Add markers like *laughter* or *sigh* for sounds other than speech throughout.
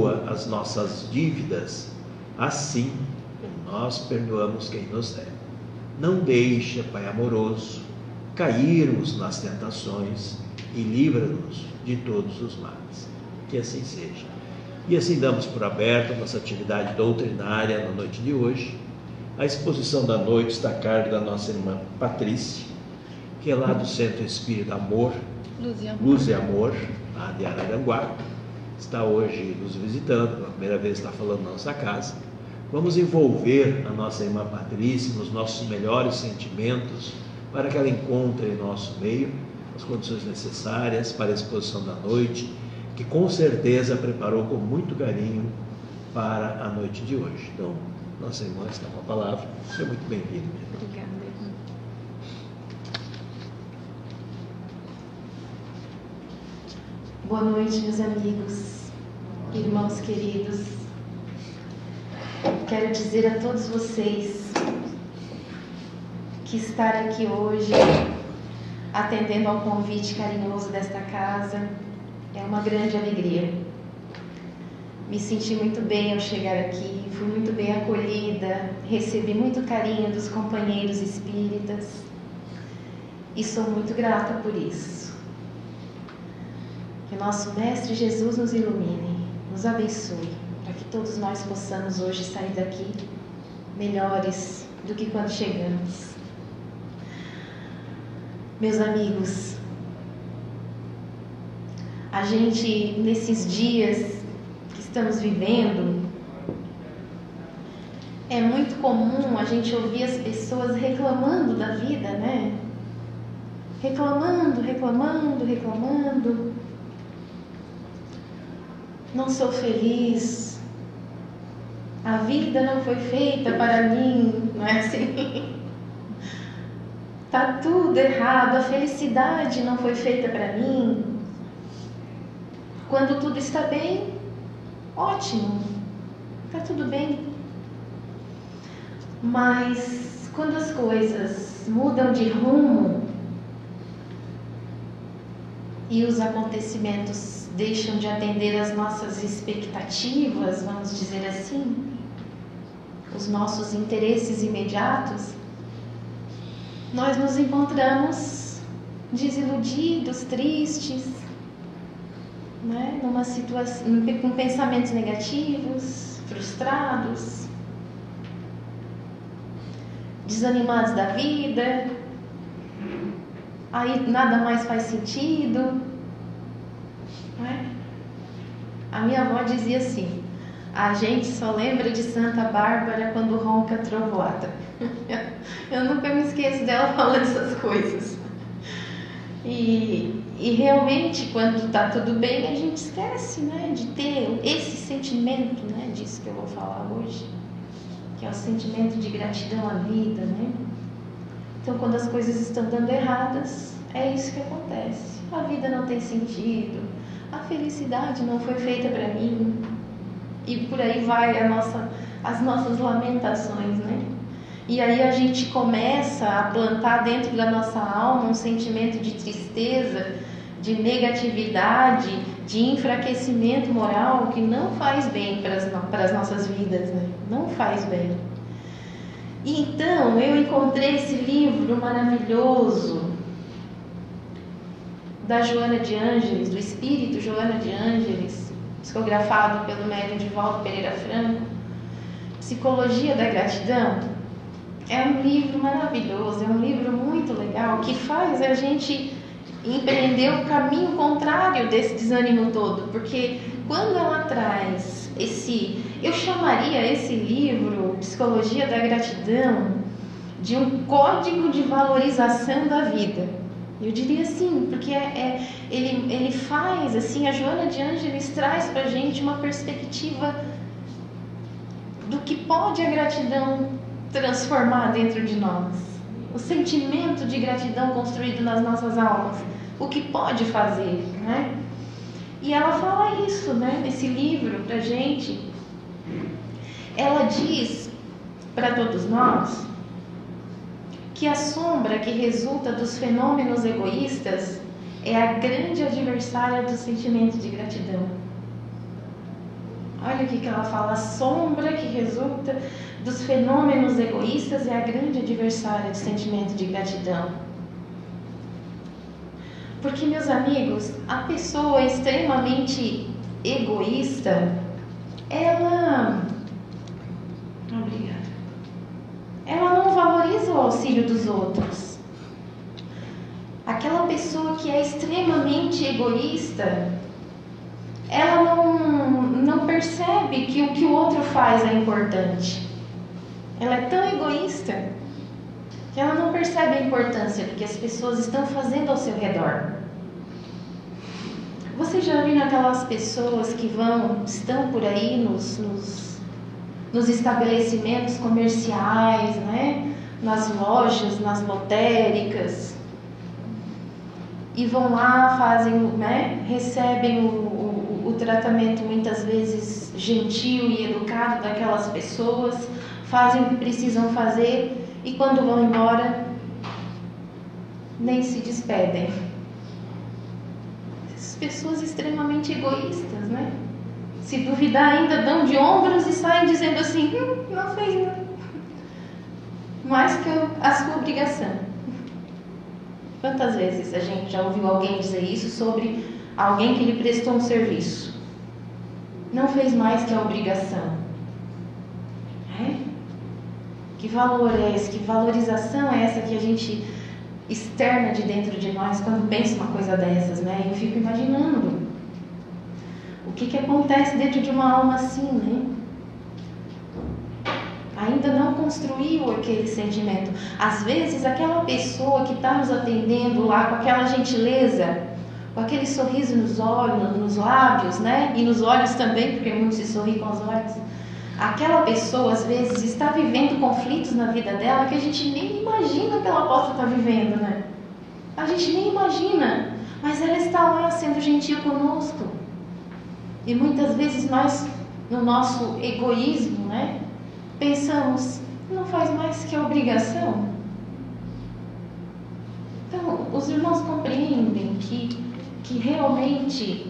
perdoa as nossas dívidas, assim como nós perdoamos quem nos deve. Não deixa, Pai amoroso, cairmos nas tentações e livra-nos de todos os males. Que assim seja. E assim damos por aberto nossa atividade doutrinária na noite de hoje. A exposição da noite está a cargo da nossa irmã Patrícia, que é lá do Centro Espírito Amor, Luz e Amor, Luz e Amor lá de Araranguá. Está hoje nos visitando, pela primeira vez está falando na nossa casa. Vamos envolver a nossa irmã Patrícia nos nossos melhores sentimentos para que ela encontre em nosso meio as condições necessárias para a exposição da noite, que com certeza preparou com muito carinho para a noite de hoje. Então, nossa irmã está com a palavra. Seja muito bem-vinda. Obrigada, irmã. Boa noite, meus amigos, irmãos queridos. Quero dizer a todos vocês que estar aqui hoje, atendendo ao convite carinhoso desta casa, é uma grande alegria. Me senti muito bem ao chegar aqui, fui muito bem acolhida, recebi muito carinho dos companheiros espíritas e sou muito grata por isso. Que nosso Mestre Jesus nos ilumine, nos abençoe, para que todos nós possamos hoje sair daqui melhores do que quando chegamos. Meus amigos, a gente, nesses dias que estamos vivendo, é muito comum a gente ouvir as pessoas reclamando da vida, né? Reclamando, reclamando, reclamando não sou feliz, a vida não foi feita para mim, não é assim? *laughs* Tá tudo errado, a felicidade não foi feita para mim. Quando tudo está bem, ótimo, tá tudo bem. Mas quando as coisas mudam de rumo e os acontecimentos deixam de atender às nossas expectativas, vamos dizer assim, os nossos interesses imediatos, nós nos encontramos desiludidos, tristes, né? numa situação, com pensamentos negativos, frustrados, desanimados da vida, aí nada mais faz sentido. Né? A minha avó dizia assim: a gente só lembra de Santa Bárbara quando ronca trovoada. *laughs* Eu nunca me esqueço dela *laughs* falando essas coisas. E, e realmente, quando está tudo bem, a gente esquece né, de ter esse sentimento né, disso que eu vou falar hoje, que é o sentimento de gratidão à vida. Né? Então, quando as coisas estão dando erradas, é isso que acontece. A vida não tem sentido, a felicidade não foi feita para mim. E por aí vai nossa, as nossas lamentações, né? E aí a gente começa a plantar dentro da nossa alma um sentimento de tristeza, de negatividade, de enfraquecimento moral que não faz bem para as, nossas vidas, né? Não faz bem. Então eu encontrei esse livro maravilhoso da Joana de Ângeles, do Espírito Joana de Ângeles, psicografado pelo médium Divaldo Pereira Franco, Psicologia da Gratidão. É um livro maravilhoso, é um livro muito legal que faz a gente empreender o caminho contrário desse desânimo todo, porque quando ela traz esse, eu chamaria esse livro, Psicologia da Gratidão, de um código de valorização da vida. Eu diria sim, porque é, é, ele, ele faz, assim, a Joana de Ângeles traz para gente uma perspectiva do que pode a gratidão transformar dentro de nós. O sentimento de gratidão construído nas nossas almas. O que pode fazer, né? E ela fala isso, né, nesse livro pra gente. Ela diz para todos nós que a sombra que resulta dos fenômenos egoístas é a grande adversária do sentimento de gratidão. Olha o que, ela fala: a sombra que resulta dos fenômenos egoístas é a grande adversária do sentimento de gratidão. Porque, meus amigos, a pessoa extremamente egoísta, ela. Obrigada. Ela não valoriza o auxílio dos outros. Aquela pessoa que é extremamente egoísta, ela não, não percebe que o que o outro faz é importante. Ela é tão egoísta que ela não percebe a importância do que as pessoas estão fazendo ao seu redor. Você já viu aquelas pessoas que vão, estão por aí nos, nos, nos estabelecimentos comerciais, né? nas lojas, nas lotéricas, e vão lá, fazem, né? recebem o, o, o tratamento muitas vezes gentil e educado daquelas pessoas, fazem o que precisam fazer e quando vão embora nem se despedem. Essas pessoas extremamente egoístas, né? Se duvidar, ainda dão de ombros e saem dizendo assim: hum, não fez nada. Mais que a sua obrigação. Quantas vezes a gente já ouviu alguém dizer isso sobre alguém que lhe prestou um serviço? Não fez mais que a obrigação. É? Que valor é esse? Que valorização é essa que a gente externa de dentro de nós quando pensa uma coisa dessas, né? Eu fico imaginando o que, que acontece dentro de uma alma assim, né? Ainda não construiu aquele sentimento. Às vezes, aquela pessoa que está nos atendendo lá com aquela gentileza, com aquele sorriso nos olhos, nos lábios, né? E nos olhos também, porque muito se sorri com os olhos aquela pessoa às vezes está vivendo conflitos na vida dela que a gente nem imagina que ela possa estar vivendo, né? A gente nem imagina, mas ela está lá sendo gentil conosco. E muitas vezes nós, no nosso egoísmo, né, pensamos, não faz mais que obrigação. Então, os irmãos compreendem que, que realmente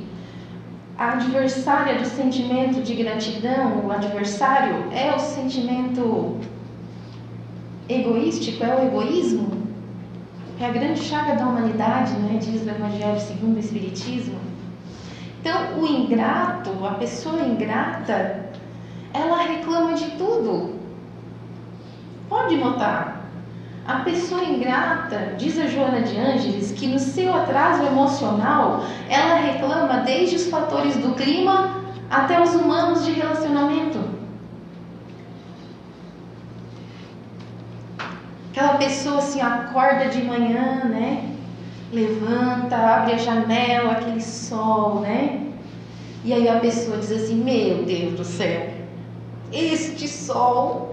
a adversária do sentimento de gratidão, o adversário é o sentimento egoístico, é o egoísmo, é a grande chaga da humanidade, né? diz o Evangelho segundo o Espiritismo. Então, o ingrato, a pessoa ingrata, ela reclama de tudo. Pode notar, a pessoa ingrata, diz a Joana de Ângeles, que no seu atraso emocional, ela reclama desde os fatores do clima até os humanos de relacionamento. Aquela pessoa assim acorda de manhã, né? Levanta, abre a janela, aquele sol, né? E aí a pessoa diz assim: Meu Deus do céu, este sol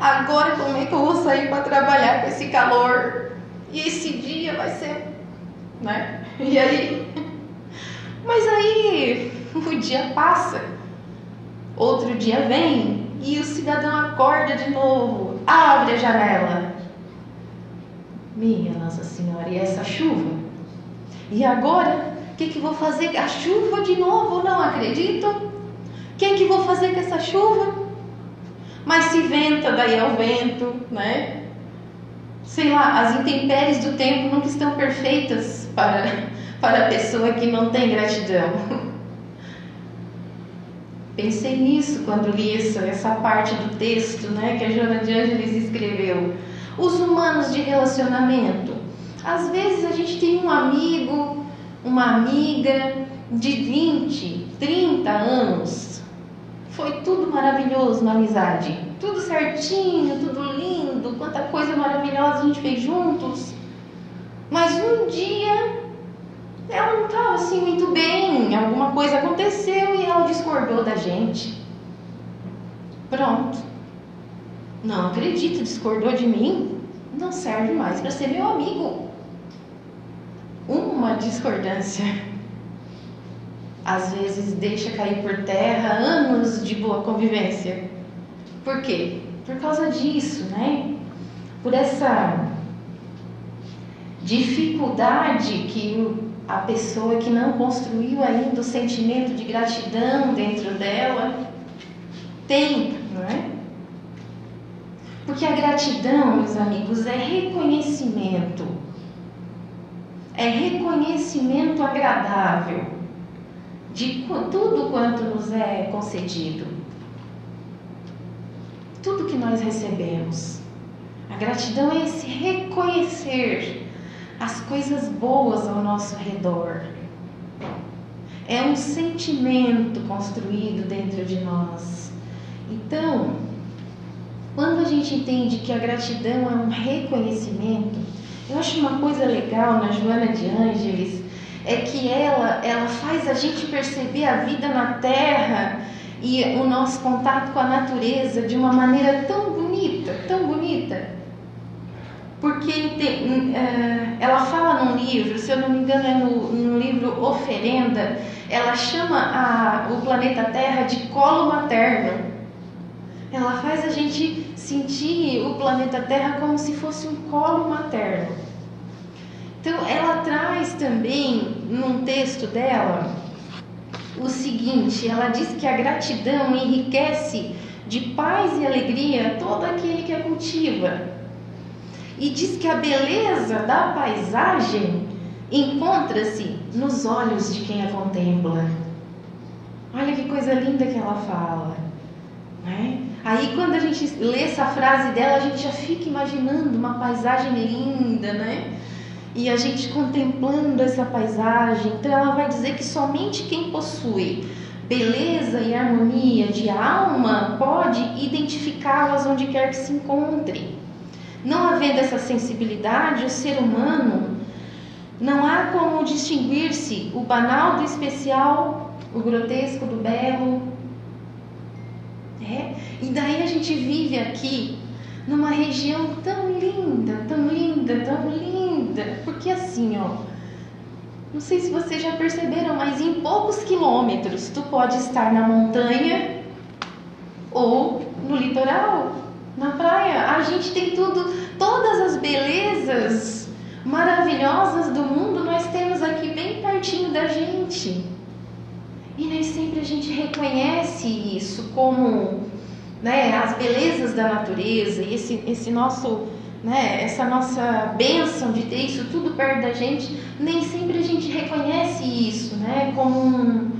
Agora como é que eu vou sair para trabalhar com esse calor? E esse dia vai ser, né? *laughs* E aí? Mas aí o dia passa, outro dia vem e o cidadão acorda de novo, abre a janela. Minha Nossa Senhora, e essa chuva? E agora? O que, que vou fazer? A chuva de novo? Não acredito. O que, que vou fazer com essa chuva? Mas se venta, daí é o vento, né? Sei lá, as intempéries do tempo nunca estão perfeitas para, *laughs* para a pessoa que não tem gratidão. *laughs* Pensei nisso quando li essa, essa parte do texto né, que a Joana de Ângeles escreveu. Os humanos de relacionamento. Às vezes a gente tem um amigo, uma amiga de 20, 30 anos, foi tudo maravilhoso na amizade. Tudo certinho, tudo lindo, quanta coisa maravilhosa a gente fez juntos. Mas um dia ela não estava assim muito bem, alguma coisa aconteceu e ela discordou da gente. Pronto. Não acredito, discordou de mim? Não serve mais para ser meu amigo. Uma discordância às vezes deixa cair por terra anos de boa convivência. Por quê? Por causa disso, né? Por essa dificuldade que a pessoa que não construiu ainda o sentimento de gratidão dentro dela tem, não é? Porque a gratidão, meus amigos, é reconhecimento. É reconhecimento agradável de tudo quanto nos é concedido. Tudo que nós recebemos. A gratidão é esse reconhecer as coisas boas ao nosso redor. É um sentimento construído dentro de nós. Então, quando a gente entende que a gratidão é um reconhecimento, eu acho uma coisa legal na Joana de Ângeles é que ela ela faz a gente perceber a vida na Terra e o nosso contato com a natureza de uma maneira tão bonita, tão bonita. Porque uh, ela fala num livro, se eu não me engano é no, no livro Oferenda, ela chama a, o planeta Terra de colo materno. Ela faz a gente sentir o planeta Terra como se fosse um colo materno. Então, ela traz também, num texto dela, o seguinte: ela diz que a gratidão enriquece de paz e alegria todo aquele que a cultiva e diz que a beleza da paisagem encontra-se nos olhos de quem a contempla. Olha que coisa linda que ela fala. Né? Aí quando a gente lê essa frase dela, a gente já fica imaginando uma paisagem linda, né? E a gente contemplando essa paisagem. Então ela vai dizer que somente quem possui beleza e harmonia de alma pode identificá-las onde quer que se encontre. Não havendo essa sensibilidade, o ser humano não há como distinguir-se o banal do especial, o grotesco do belo. É? E daí a gente vive aqui numa região tão linda, tão linda, tão linda. Porque assim, ó, não sei se vocês já perceberam, mas em poucos quilômetros tu pode estar na montanha ou no litoral na praia. A gente tem tudo, todas as belezas maravilhosas do mundo nós temos aqui bem pertinho da gente. E nem sempre a gente reconhece isso como né, as belezas da natureza, esse, esse nosso, né, essa nossa bênção de ter isso tudo perto da gente, nem sempre a gente reconhece isso né, como um,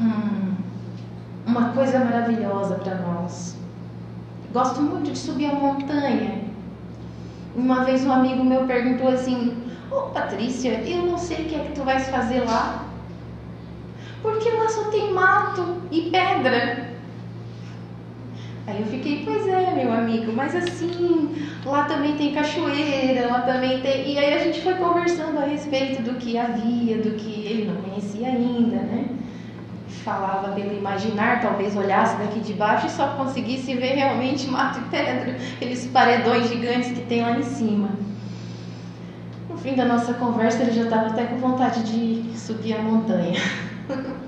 um, uma coisa maravilhosa para nós. Gosto muito de subir a montanha. Uma vez um amigo meu perguntou assim: Ô oh, Patrícia, eu não sei o que é que tu vais fazer lá. Porque lá só tem mato e pedra. Aí eu fiquei, pois é, meu amigo, mas assim, lá também tem cachoeira, lá também tem. E aí a gente foi conversando a respeito do que havia, do que ele não conhecia ainda, né? falava pelo imaginar, talvez olhasse daqui de baixo e só conseguisse ver realmente mato e pedra, aqueles paredões gigantes que tem lá em cima. No fim da nossa conversa, ele já estava até com vontade de subir a montanha. *laughs* *laughs*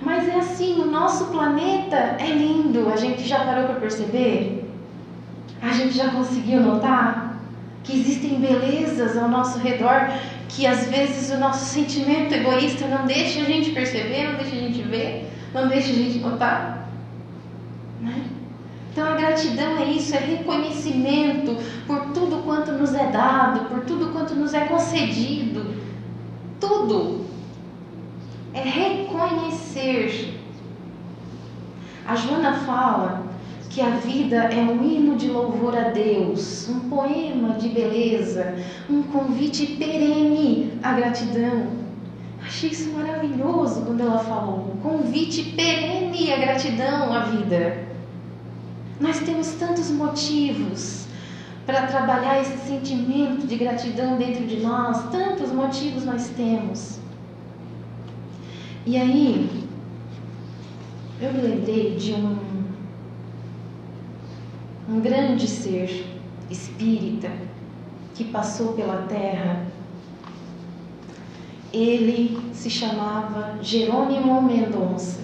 Mas é assim, o nosso planeta é lindo. A gente já parou para perceber? A gente já conseguiu notar que existem belezas ao nosso redor que às vezes o nosso sentimento egoísta não deixa a gente perceber, não deixa a gente ver, não deixa a gente notar. Né? Então a gratidão é isso, é reconhecimento por tudo quanto nos é dado, por tudo quanto nos é concedido. Tudo. É reconhecer. A Joana fala que a vida é um hino de louvor a Deus, um poema de beleza, um convite perene à gratidão. Achei isso maravilhoso quando ela falou, um convite perene à gratidão à vida. Nós temos tantos motivos para trabalhar esse sentimento de gratidão dentro de nós, tantos motivos nós temos. E aí, eu me lembrei de um um grande ser espírita que passou pela terra. Ele se chamava Jerônimo Mendonça.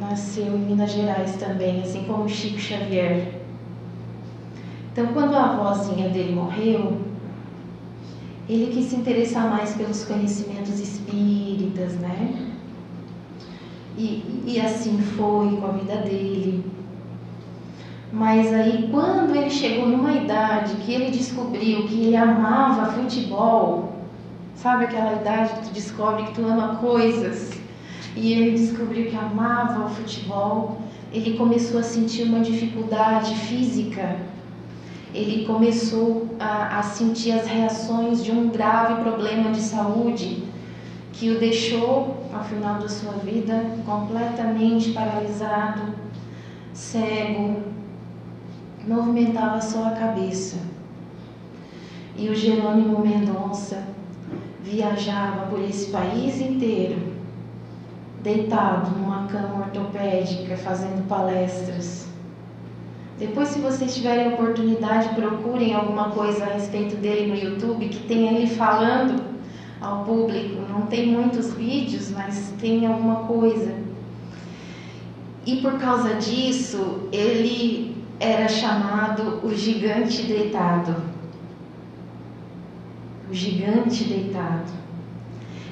Nasceu em Minas Gerais também, assim como Chico Xavier. Então, quando a avózinha dele morreu, ele quis se interessar mais pelos conhecimentos espíritas, né? E, e assim foi com a vida dele. Mas aí, quando ele chegou numa idade que ele descobriu que ele amava futebol, sabe aquela idade que tu descobre que tu ama coisas? E ele descobriu que amava o futebol, ele começou a sentir uma dificuldade física ele começou a, a sentir as reações de um grave problema de saúde que o deixou, ao final da sua vida, completamente paralisado, cego, movimentava só a cabeça. E o Jerônimo Mendonça viajava por esse país inteiro, deitado numa cama ortopédica, fazendo palestras depois, se vocês tiverem oportunidade, procurem alguma coisa a respeito dele no YouTube que tenha ele falando ao público. Não tem muitos vídeos, mas tem alguma coisa. E por causa disso, ele era chamado o gigante deitado. O gigante deitado.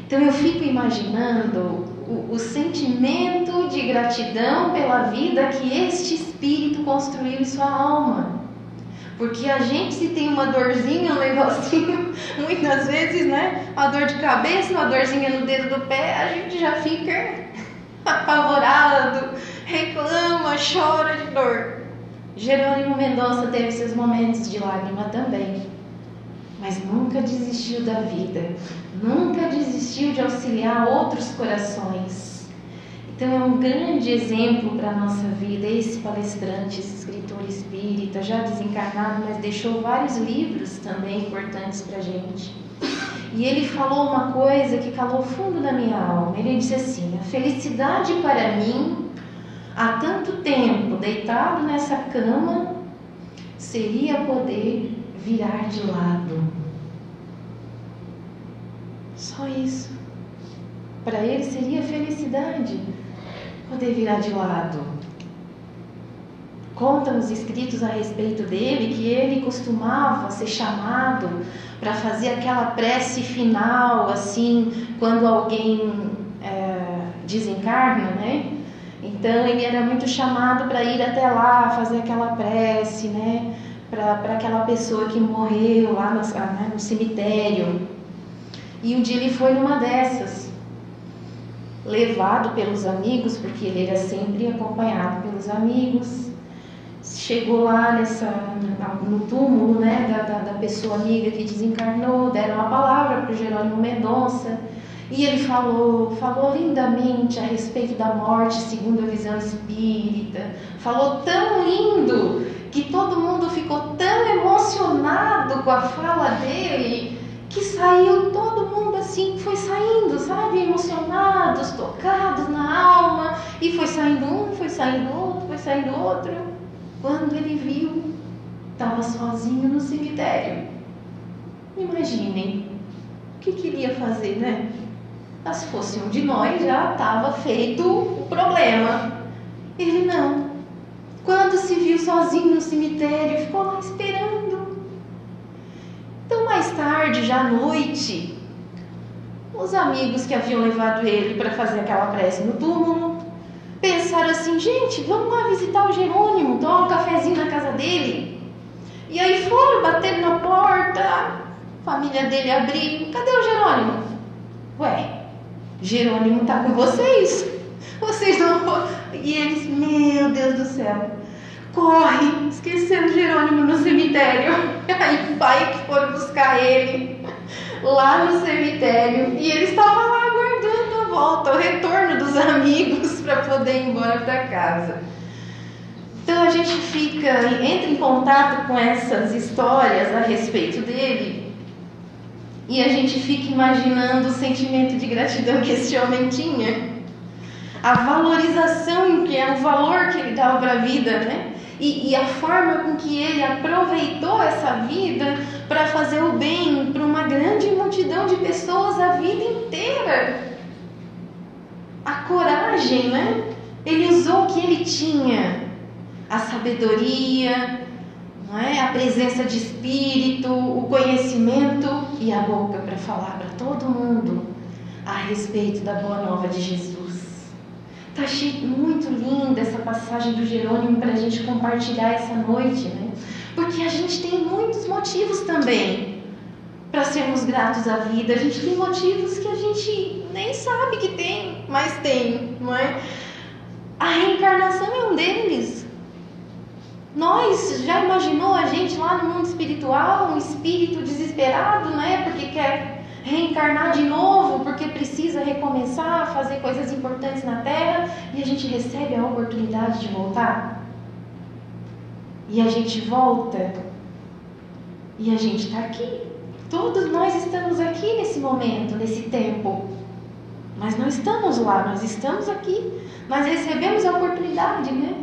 Então eu fico imaginando o, sentimento de gratidão pela vida que este espírito construiu em sua alma. Porque a gente, se tem uma dorzinha, um negocinho, *laughs* muitas vezes, né? Uma dor de cabeça, uma dorzinha no dedo do pé, a gente já fica *laughs* apavorado, reclama, chora de dor. Jerônimo Mendonça teve seus momentos de lágrima também, mas nunca desistiu da vida, nunca desistiu de auxiliar outros corações. Então é um grande exemplo para a nossa vida esse palestrante, esse escritor espírita, já desencarnado, mas deixou vários livros também importantes para a gente. E ele falou uma coisa que calou fundo na minha alma. Ele disse assim: a felicidade para mim, há tanto tempo deitado nessa cama, seria poder virar de lado. Só isso. Para ele seria felicidade poder virar de lado. Contam os escritos a respeito dele que ele costumava ser chamado para fazer aquela prece final, assim, quando alguém é, desencarna, né? Então ele era muito chamado para ir até lá fazer aquela prece, né? Para aquela pessoa que morreu lá no, né, no cemitério. E um dia ele foi numa dessas, levado pelos amigos, porque ele era sempre acompanhado pelos amigos. Chegou lá nessa, no túmulo né, da, da, da pessoa amiga que desencarnou, deram uma palavra para o Jerônimo Mendonça. E ele falou, falou lindamente a respeito da morte segundo a visão espírita. Falou tão lindo que todo mundo ficou tão emocionado com a fala dele que saiu todo mundo assim, foi saindo, sabe? Emocionados, tocados na alma, e foi saindo um, foi saindo outro, foi saindo outro. Quando ele viu, estava sozinho no cemitério. Imaginem, o que queria fazer, né? Mas se fosse um de nós, já estava feito o problema. Ele não. Quando se viu sozinho no cemitério, ficou lá esperando mais tarde, já à noite, os amigos que haviam levado ele para fazer aquela prece no túmulo pensaram assim: gente, vamos lá visitar o Jerônimo, tomar um cafezinho na casa dele. E aí foram, bater na porta, a família dele abriu: cadê o Jerônimo? Ué, Jerônimo tá com vocês. Vocês não. E eles, meu Deus do céu, corre, esqueceu Jerônimo no cemitério. *laughs* Aí pai que foram buscar ele lá no cemitério e ele estava lá aguardando a volta, o retorno dos amigos *laughs* para poder ir embora para casa. Então a gente fica, entra em contato com essas histórias a respeito dele e a gente fica imaginando o sentimento de gratidão que esse homem tinha, a valorização que é o valor que ele dava para a vida, né? E, e a forma com que ele aproveitou essa vida para fazer o bem para uma grande multidão de pessoas a vida inteira. A coragem, né? Ele usou o que ele tinha, a sabedoria não é? A presença de espírito, o conhecimento e a boca para falar para todo mundo a respeito da boa nova de Jesus. Tá muito linda essa passagem do Jerônimo para a gente compartilhar essa noite, né? Porque a gente tem muitos motivos também para sermos gratos à vida. A gente tem motivos que a gente nem sabe que tem, mas tem, não é? A reencarnação é um deles. Nós já imaginou a gente lá no mundo espiritual, um espírito desesperado, né? Porque quer reencarnar de novo, porque precisa recomeçar, fazer coisas importantes na Terra, e a gente recebe a oportunidade de voltar. E a gente volta. E a gente está aqui. Todos nós estamos aqui nesse momento, nesse tempo. Mas não estamos lá, nós estamos aqui. Nós recebemos a oportunidade, né?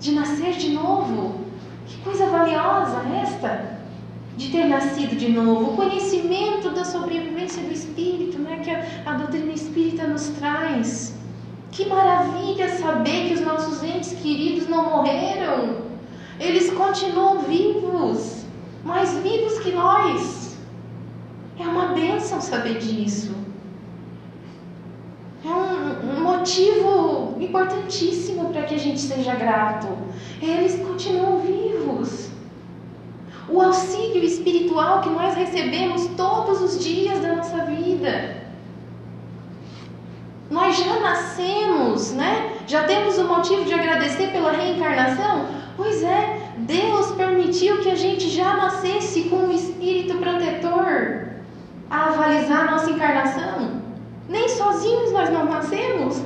De nascer de novo. Que coisa valiosa esta! De ter nascido de novo. O conhecimento da sobrevivência do espírito, né? Que a, a doutrina espírita nos traz. Que maravilha saber que os nossos entes queridos não morreram. Eles continuam vivos, mais vivos que nós. É uma bênção saber disso é um, um motivo importantíssimo para que a gente seja grato. Eles continuam vivos. O auxílio espiritual que nós recebemos todos os dias da nossa vida. Nós já nascemos, né? Já temos o motivo de agradecer pela reencarnação? Pois é, Deus permitiu que a gente já nascesse com o espírito protetor a avalizar a nossa encarnação. Nem sozinhos nós não nascemos.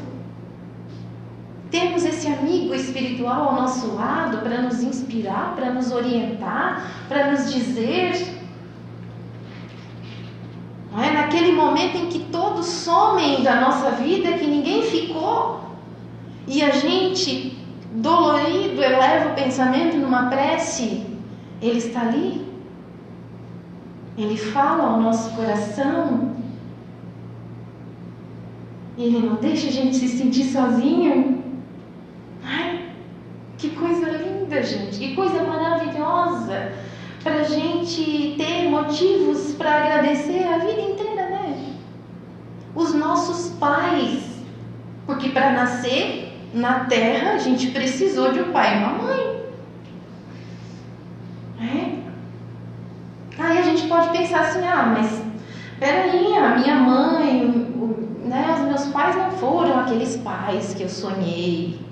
Temos esse amigo espiritual ao nosso lado para nos inspirar, para nos orientar, para nos dizer. Não é naquele momento em que todos somem da nossa vida, que ninguém ficou, e a gente, dolorido, eleva o pensamento numa prece, ele está ali. Ele fala ao nosso coração ele não deixa a gente se sentir sozinho. Coisa linda, gente, que coisa maravilhosa para gente ter motivos para agradecer a vida inteira, né? Os nossos pais, porque para nascer na terra a gente precisou de um pai e uma mãe. É? Aí a gente pode pensar assim, ah, mas peraí, a minha mãe, né, os meus pais não foram aqueles pais que eu sonhei,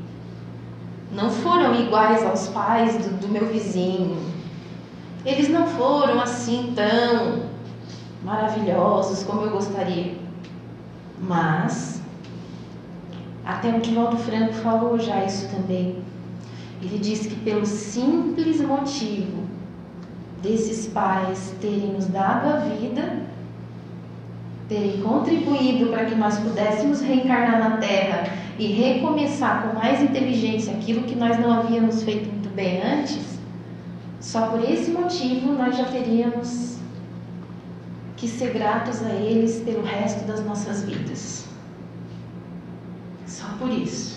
não foram iguais aos pais do, do meu vizinho, eles não foram assim tão maravilhosos como eu gostaria, mas até o Divaldo Franco falou já isso também. Ele disse que pelo simples motivo desses pais terem nos dado a vida, terem contribuído para que nós pudéssemos reencarnar na Terra e recomeçar com mais inteligência aquilo que nós não havíamos feito muito bem antes, só por esse motivo nós já teríamos que ser gratos a eles pelo resto das nossas vidas. Só por isso.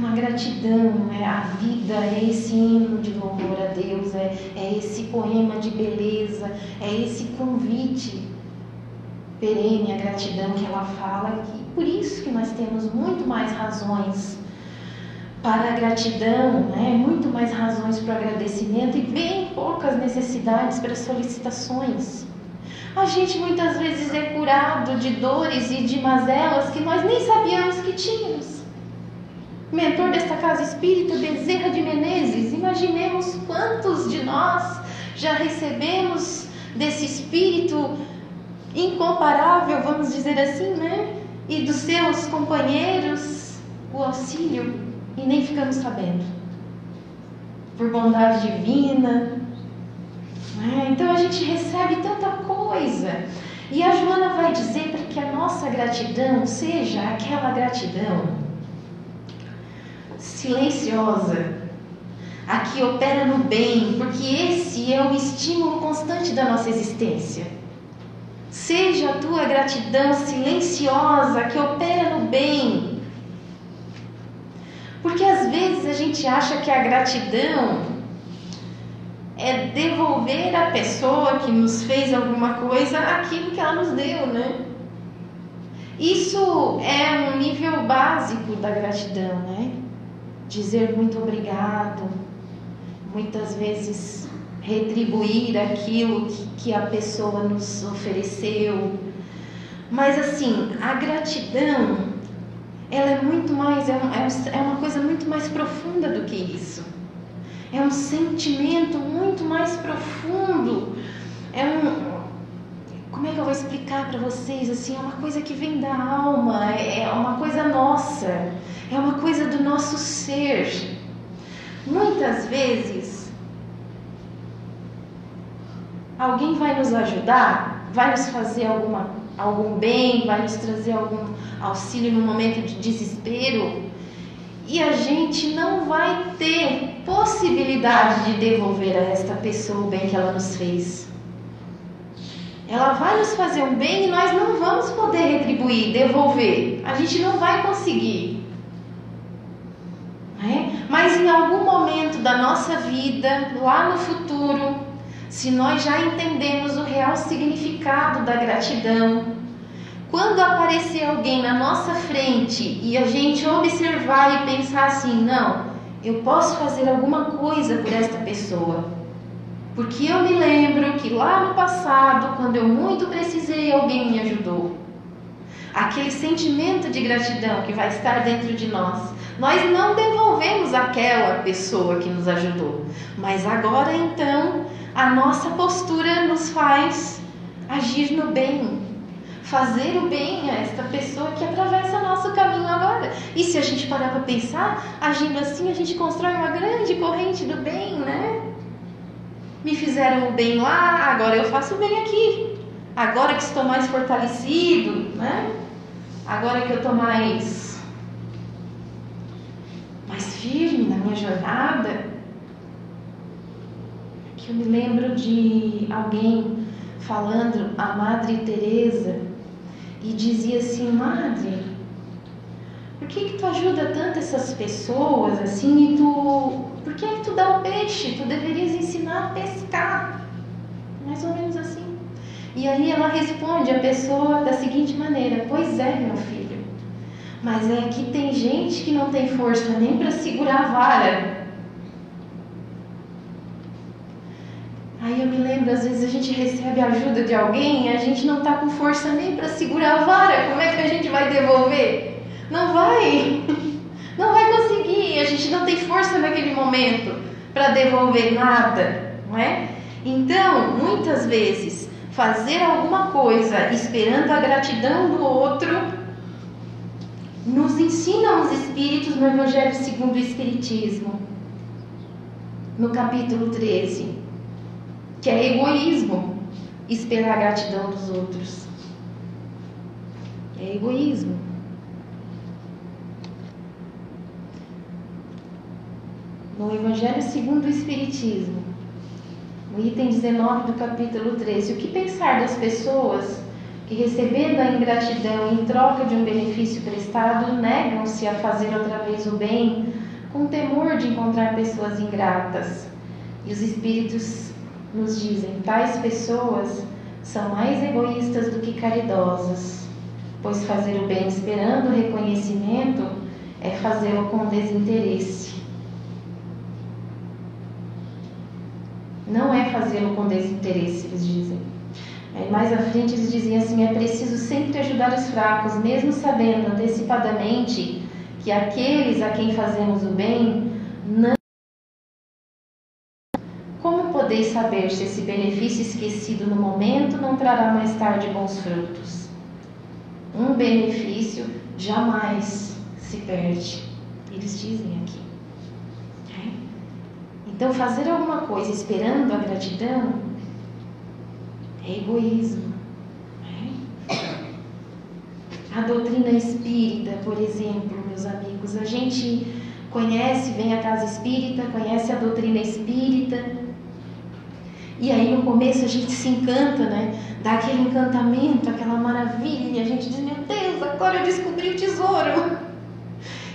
Então a gratidão, né? a vida é esse hino de louvor a Deus, é, é esse poema de beleza, é esse convite perene, a gratidão que ela fala aqui. Por isso que nós temos muito mais razões para a gratidão, né? muito mais razões para o agradecimento e bem poucas necessidades para solicitações. A gente muitas vezes é curado de dores e de mazelas que nós nem sabíamos que tínhamos mentor desta casa espírita, Bezerra de Menezes. Imaginemos quantos de nós já recebemos desse espírito incomparável, vamos dizer assim, né? E dos seus companheiros o auxílio e nem ficamos sabendo. Por bondade divina. Né? Então a gente recebe tanta coisa. E a Joana vai dizer para que a nossa gratidão seja aquela gratidão silenciosa, a que opera no bem, porque esse é o estímulo constante da nossa existência. Seja a tua gratidão silenciosa, que opera no bem. Porque às vezes a gente acha que a gratidão é devolver à pessoa que nos fez alguma coisa aquilo que ela nos deu, né? Isso é um nível básico da gratidão, né? Dizer muito obrigado, muitas vezes retribuir aquilo que, que a pessoa nos ofereceu. Mas assim, a gratidão, ela é muito mais, é, é, é uma coisa muito mais profunda do que isso. É um sentimento muito mais profundo. É um, como é que eu vou explicar para vocês assim? É uma coisa que vem da alma, é, é uma coisa nossa, é uma coisa do nosso ser. Muitas vezes alguém vai nos ajudar, vai nos fazer alguma, algum bem, vai nos trazer algum auxílio no momento de desespero e a gente não vai ter possibilidade de devolver a esta pessoa o bem que ela nos fez. Ela vai nos fazer um bem e nós não vamos poder retribuir, devolver. A gente não vai conseguir. É? Mas em algum momento da nossa vida, lá no futuro, se nós já entendemos o real significado da gratidão, quando aparecer alguém na nossa frente e a gente observar e pensar assim, não, eu posso fazer alguma coisa por esta pessoa porque eu me lembro que lá no passado, quando eu muito precisei, alguém me ajudou. Aquele sentimento de gratidão que vai estar dentro de nós. Nós não devolvemos aquela pessoa que nos ajudou, mas agora então a nossa postura nos faz agir no bem, fazer o bem a esta pessoa que atravessa nosso caminho agora. E se a gente parar para pensar, agindo assim, a gente constrói uma grande corrente do bem, né? Me fizeram o bem lá, agora eu faço o bem aqui. Agora que estou mais fortalecido, né? Agora que eu estou mais mais firme na minha jornada, que eu me lembro de alguém falando a Madre Teresa e dizia assim, Madre, por que que tu ajuda tanto essas pessoas assim e tu por que, é que tu dá o peixe? Tu deverias ensinar a pescar. Mais ou menos assim. E aí ela responde a pessoa da seguinte maneira: Pois é, meu filho, mas é que tem gente que não tem força nem para segurar a vara. Aí eu me lembro, às vezes a gente recebe ajuda de alguém e a gente não está com força nem para segurar a vara. Como é que a gente vai devolver? Não vai! *laughs* Não vai conseguir, a gente não tem força naquele momento para devolver nada, não é? Então, muitas vezes, fazer alguma coisa esperando a gratidão do outro nos ensinam os Espíritos no Evangelho segundo o Espiritismo, no capítulo 13, que é egoísmo esperar a gratidão dos outros. É egoísmo. No Evangelho segundo o Espiritismo, no item 19 do capítulo 13, o que pensar das pessoas que, recebendo a ingratidão em troca de um benefício prestado, negam-se a fazer outra vez o bem, com temor de encontrar pessoas ingratas? E os Espíritos nos dizem: tais pessoas são mais egoístas do que caridosas, pois fazer o bem esperando reconhecimento é fazê-lo com desinteresse. Não é fazê-lo com desinteresse, eles dizem. Aí mais à frente eles dizem assim: é preciso sempre ajudar os fracos, mesmo sabendo antecipadamente que aqueles a quem fazemos o bem não. Como podeis saber se esse benefício esquecido no momento não trará mais tarde bons frutos? Um benefício jamais se perde. Eles dizem aqui. Então, fazer alguma coisa esperando a gratidão é egoísmo. Né? A doutrina espírita, por exemplo, meus amigos, a gente conhece, vem à casa espírita, conhece a doutrina espírita, e aí no começo a gente se encanta, né? Dá aquele encantamento, aquela maravilha, a gente diz, meu Deus, agora eu descobri o tesouro.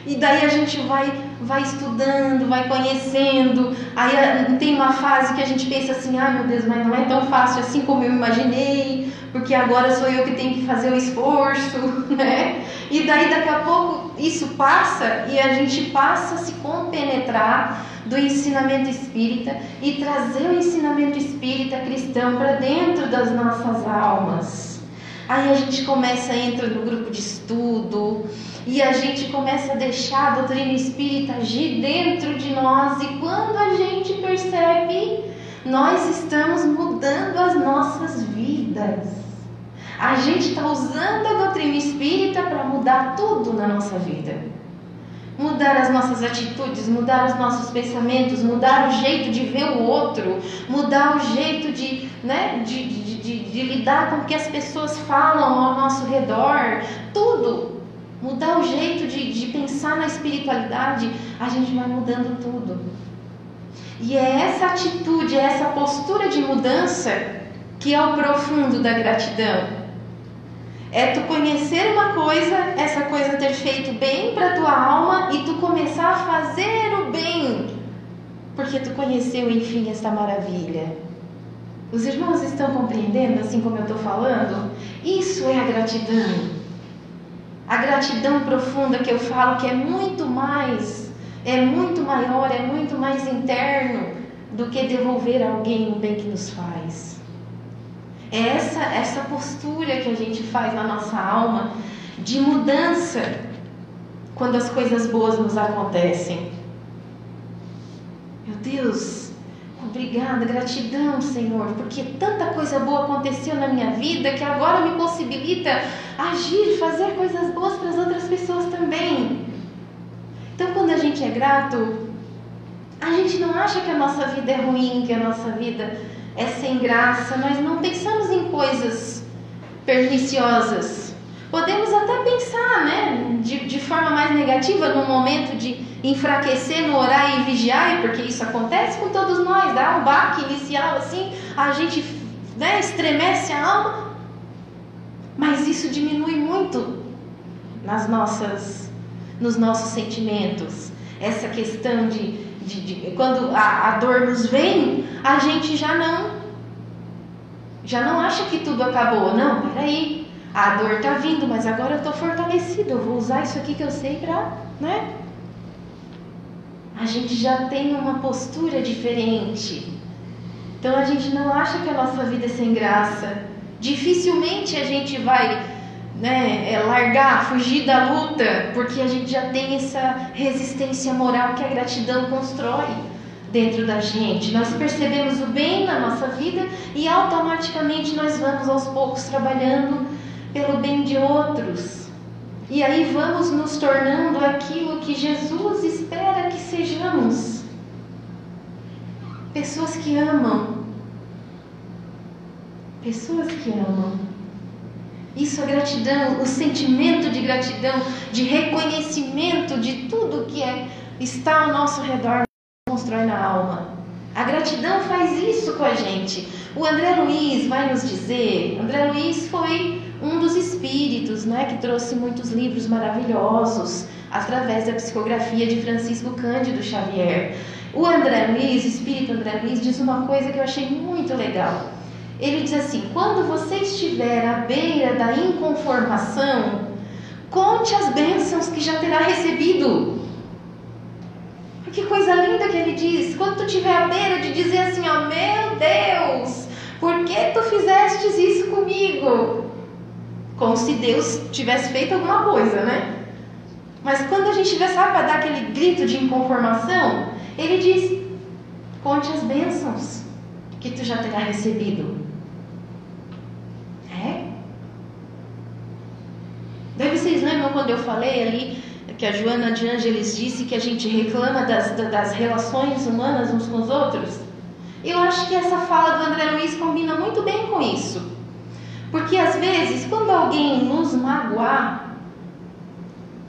E daí a gente vai, vai estudando, vai conhecendo. Aí ah, tem uma fase que a gente pensa assim: ah, meu Deus, mas não é tão fácil assim como eu imaginei, porque agora sou eu que tenho que fazer o esforço, *laughs* né? E daí daqui a pouco isso passa e a gente passa a se compenetrar do ensinamento espírita e trazer o ensinamento espírita cristão para dentro das nossas almas. Aí a gente começa a entrar no grupo de estudo e a gente começa a deixar a doutrina espírita agir dentro de nós e quando a gente percebe, nós estamos mudando as nossas vidas. A gente está usando a doutrina espírita para mudar tudo na nossa vida. Mudar as nossas atitudes, mudar os nossos pensamentos, mudar o jeito de ver o outro, mudar o jeito de, né, de, de, de, de lidar com o que as pessoas falam ao nosso redor, tudo. Mudar o jeito de, de pensar na espiritualidade, a gente vai mudando tudo. E é essa atitude, é essa postura de mudança que é o profundo da gratidão. É tu conhecer uma coisa, essa coisa ter feito bem para tua alma e tu começar a fazer o bem, porque tu conheceu enfim esta maravilha. Os irmãos estão compreendendo assim como eu estou falando? Isso é a gratidão. A gratidão profunda que eu falo que é muito mais, é muito maior, é muito mais interno do que devolver a alguém o bem que nos faz. É essa, essa postura que a gente faz na nossa alma de mudança quando as coisas boas nos acontecem. Meu Deus, obrigada, gratidão, Senhor, porque tanta coisa boa aconteceu na minha vida que agora me possibilita agir, fazer coisas boas para as outras pessoas também. Então, quando a gente é grato, a gente não acha que a nossa vida é ruim, que a nossa vida é sem graça, nós não pensamos em coisas perniciosas. Podemos até pensar, né, de, de forma mais negativa, no momento de enfraquecer no orar e vigiar, porque isso acontece com todos nós, dá um baque inicial assim, a gente né, estremece a alma, mas isso diminui muito nas nossas, nos nossos sentimentos. Essa questão de de, de, quando a, a dor nos vem, a gente já não já não acha que tudo acabou. Não, peraí, a dor tá vindo, mas agora eu estou fortalecido. Eu vou usar isso aqui que eu sei para, né? A gente já tem uma postura diferente. Então a gente não acha que a nossa vida é sem graça. Dificilmente a gente vai né, é largar, fugir da luta, porque a gente já tem essa resistência moral que a gratidão constrói dentro da gente. Nós percebemos o bem na nossa vida e automaticamente nós vamos aos poucos trabalhando pelo bem de outros. E aí vamos nos tornando aquilo que Jesus espera que sejamos. Pessoas que amam. Pessoas que amam. Isso é gratidão, o sentimento de gratidão, de reconhecimento de tudo que é, está ao nosso redor, constrói na alma. A gratidão faz isso com a gente. O André Luiz vai nos dizer, André Luiz foi um dos espíritos, né, que trouxe muitos livros maravilhosos através da psicografia de Francisco Cândido Xavier. O André Luiz, o espírito André Luiz, diz uma coisa que eu achei muito legal. Ele diz assim: quando você estiver à beira da inconformação, conte as bênçãos que já terá recebido. Que coisa linda que ele diz. Quando tu estiver à beira de dizer assim: ó, meu Deus, por que tu fizestes isso comigo? Como se Deus tivesse feito alguma coisa, né? Mas quando a gente estiver, sabe, para dar aquele grito de inconformação, ele diz: conte as bênçãos que tu já terá recebido. Daí vocês lembram quando eu falei ali que a Joana de Ângeles disse que a gente reclama das, das relações humanas uns com os outros? Eu acho que essa fala do André Luiz combina muito bem com isso. Porque às vezes, quando alguém nos magoar,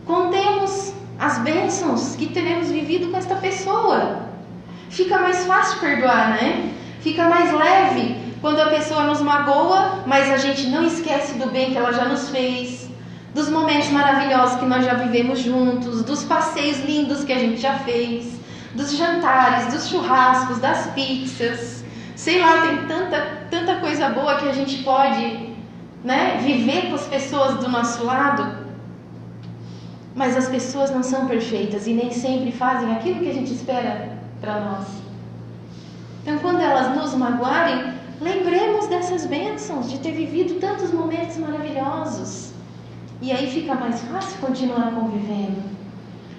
contemos as bênçãos que teremos vivido com esta pessoa. Fica mais fácil perdoar, né? Fica mais leve quando a pessoa nos magoa, mas a gente não esquece do bem que ela já nos fez, dos momentos maravilhosos que nós já vivemos juntos, dos passeios lindos que a gente já fez, dos jantares, dos churrascos, das pizzas. Sei lá, tem tanta, tanta coisa boa que a gente pode né, viver com as pessoas do nosso lado. Mas as pessoas não são perfeitas e nem sempre fazem aquilo que a gente espera para nós. Então, quando elas nos magoarem, lembremos dessas bênçãos, de ter vivido tantos momentos maravilhosos. E aí fica mais fácil continuar convivendo.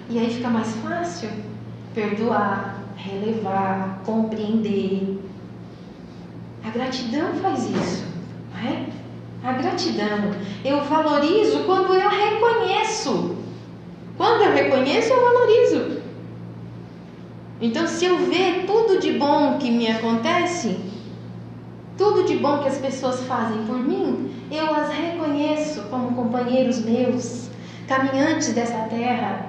E aí fica mais fácil perdoar, relevar, compreender. A gratidão faz isso, não é? A gratidão. Eu valorizo quando eu reconheço. Quando eu reconheço, eu valorizo. Então, se eu ver tudo de bom que me acontece, tudo de bom que as pessoas fazem por mim, eu as reconheço como companheiros meus, caminhantes dessa terra,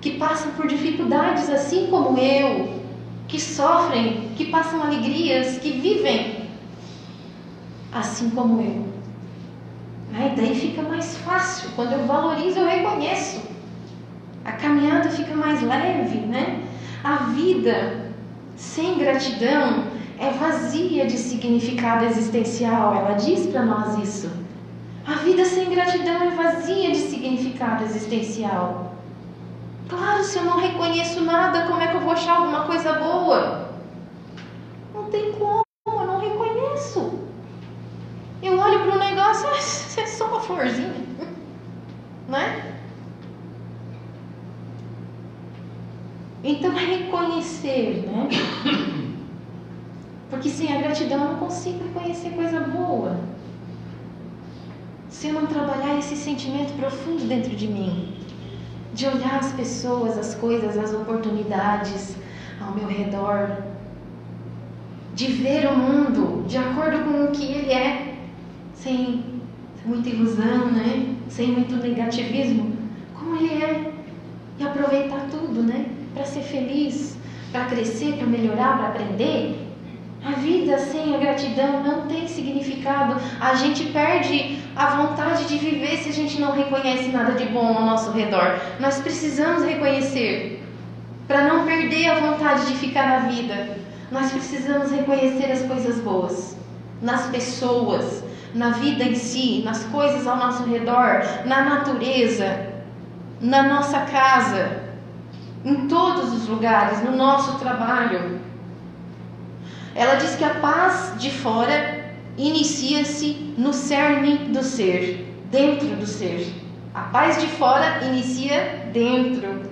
que passam por dificuldades assim como eu, que sofrem, que passam alegrias, que vivem assim como eu. Aí daí fica mais fácil, quando eu valorizo, eu reconheço. A caminhada fica mais leve, né? A vida sem gratidão é vazia de significado existencial. Ela diz para nós isso. A vida sem gratidão é vazia de significado existencial. Claro, se eu não reconheço nada, como é que eu vou achar alguma coisa boa? Não tem como, eu não reconheço. Eu olho para o negócio, é só uma florzinha, né? Então, reconhecer, né? Porque sem a gratidão eu não consigo reconhecer coisa boa. Se eu não trabalhar esse sentimento profundo dentro de mim, de olhar as pessoas, as coisas, as oportunidades ao meu redor, de ver o mundo de acordo com o que ele é, sem muita ilusão, né? Sem muito negativismo, como ele é, e aproveitar tudo, né? Para ser feliz, para crescer, para melhorar, para aprender. A vida sem a gratidão não tem significado. A gente perde a vontade de viver se a gente não reconhece nada de bom ao nosso redor. Nós precisamos reconhecer para não perder a vontade de ficar na vida. Nós precisamos reconhecer as coisas boas nas pessoas, na vida em si, nas coisas ao nosso redor, na natureza, na nossa casa, em todos os lugares, no nosso trabalho. Ela diz que a paz de fora inicia-se no cerne do ser, dentro do ser. A paz de fora inicia dentro.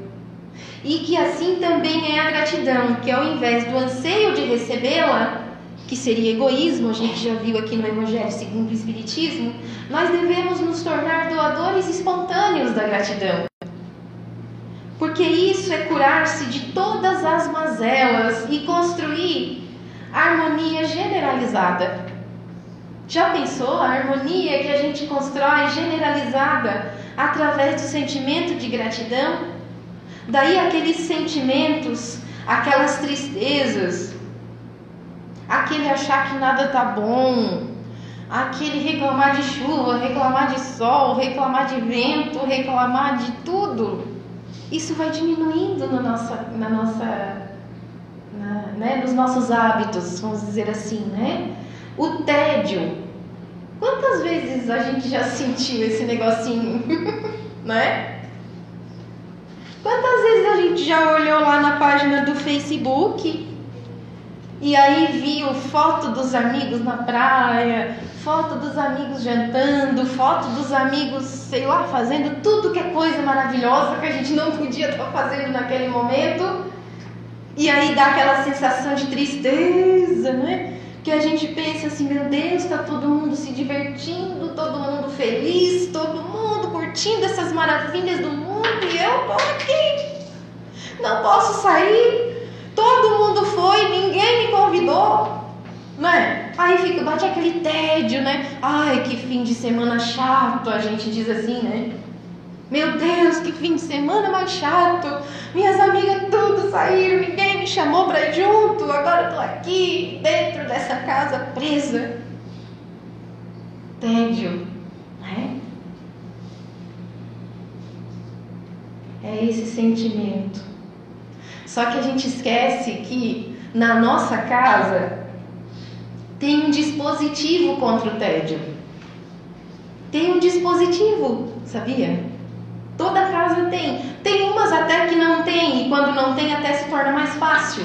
E que assim também é a gratidão, que ao invés do anseio de recebê-la, que seria egoísmo, a gente já viu aqui no Evangelho segundo o Espiritismo, nós devemos nos tornar doadores espontâneos da gratidão. Porque isso é curar-se de todas as mazelas e construir harmonia generalizada. Já pensou a harmonia que a gente constrói generalizada através do sentimento de gratidão? Daí aqueles sentimentos, aquelas tristezas, aquele achar que nada tá bom, aquele reclamar de chuva, reclamar de sol, reclamar de vento, reclamar de tudo. Isso vai diminuindo no nossa, na nossa na, né, nos nossos hábitos, vamos dizer assim, né? O tédio. Quantas vezes a gente já sentiu esse negocinho, *laughs* né? Quantas vezes a gente já olhou lá na página do Facebook e aí viu foto dos amigos na praia, foto dos amigos jantando, foto dos amigos, sei lá, fazendo tudo que é coisa maravilhosa que a gente não podia estar fazendo naquele momento. E aí dá aquela sensação de tristeza, né? Que a gente pensa assim, meu Deus, está todo mundo se divertindo, todo mundo feliz, todo mundo curtindo essas maravilhas do mundo e eu tô aqui. Não posso sair. Todo mundo foi, ninguém me convidou. Né? Aí fica, bate aquele tédio, né? Ai, que fim de semana chato, a gente diz assim, né? Meu Deus, que fim de semana mais chato. Minhas amigas tudo saíram, ninguém me chamou para ir junto. Agora eu tô aqui dentro dessa casa presa. Tédio, né? É esse sentimento. Só que a gente esquece que na nossa casa tem um dispositivo contra o tédio. Tem um dispositivo, sabia? Toda casa tem. Tem umas até que não tem, e quando não tem, até se torna mais fácil.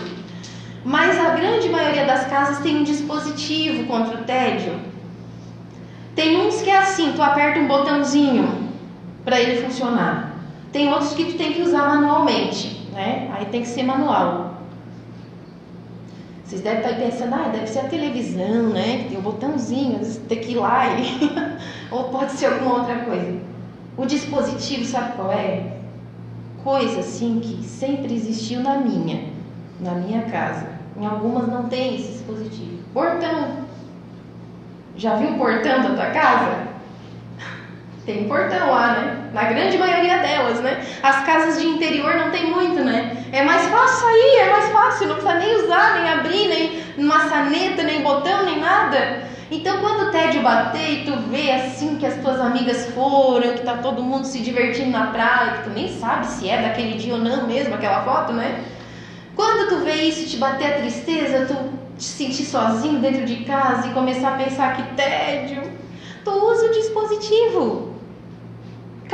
Mas a grande maioria das casas tem um dispositivo contra o tédio. Tem uns que é assim, tu aperta um botãozinho para ele funcionar. Tem outros que tu tem que usar manualmente, né? Aí tem que ser manual. Vocês devem estar pensando, ah, deve ser a televisão, né? Tem um botãozinho, tem que ir lá e... *laughs* ou pode ser alguma outra coisa. O dispositivo, sabe qual é? Coisa assim que sempre existiu na minha, na minha casa. Em algumas não tem esse dispositivo. Portão. Já viu o portão da tua casa? Tem portão lá, né? Na grande maioria delas, né? As casas de interior não tem muito, né? É mais fácil sair, é mais fácil, não precisa nem usar, nem abrir, nem maçaneta, nem botão, nem nada. Então, quando o tédio bater e tu vê assim que as tuas amigas foram, que tá todo mundo se divertindo na praia, que tu nem sabe se é daquele dia ou não mesmo aquela foto, né? Quando tu vê isso te bater a tristeza, tu te sentir sozinho dentro de casa e começar a pensar que tédio, tu usa o dispositivo.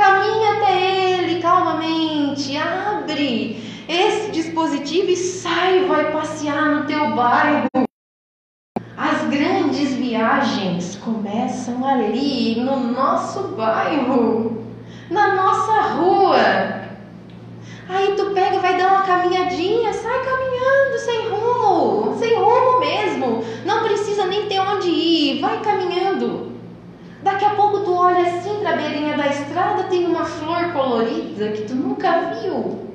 Caminha até ele calmamente, abre esse dispositivo e sai, vai passear no teu bairro. As grandes viagens começam ali no nosso bairro, na nossa rua. Aí tu pega, vai dar uma caminhadinha, sai caminhando sem rumo, sem rumo mesmo. Não precisa nem ter onde ir, vai caminhando. Daqui a pouco tu olha assim para a beirinha da estrada, tem uma flor colorida que tu nunca viu.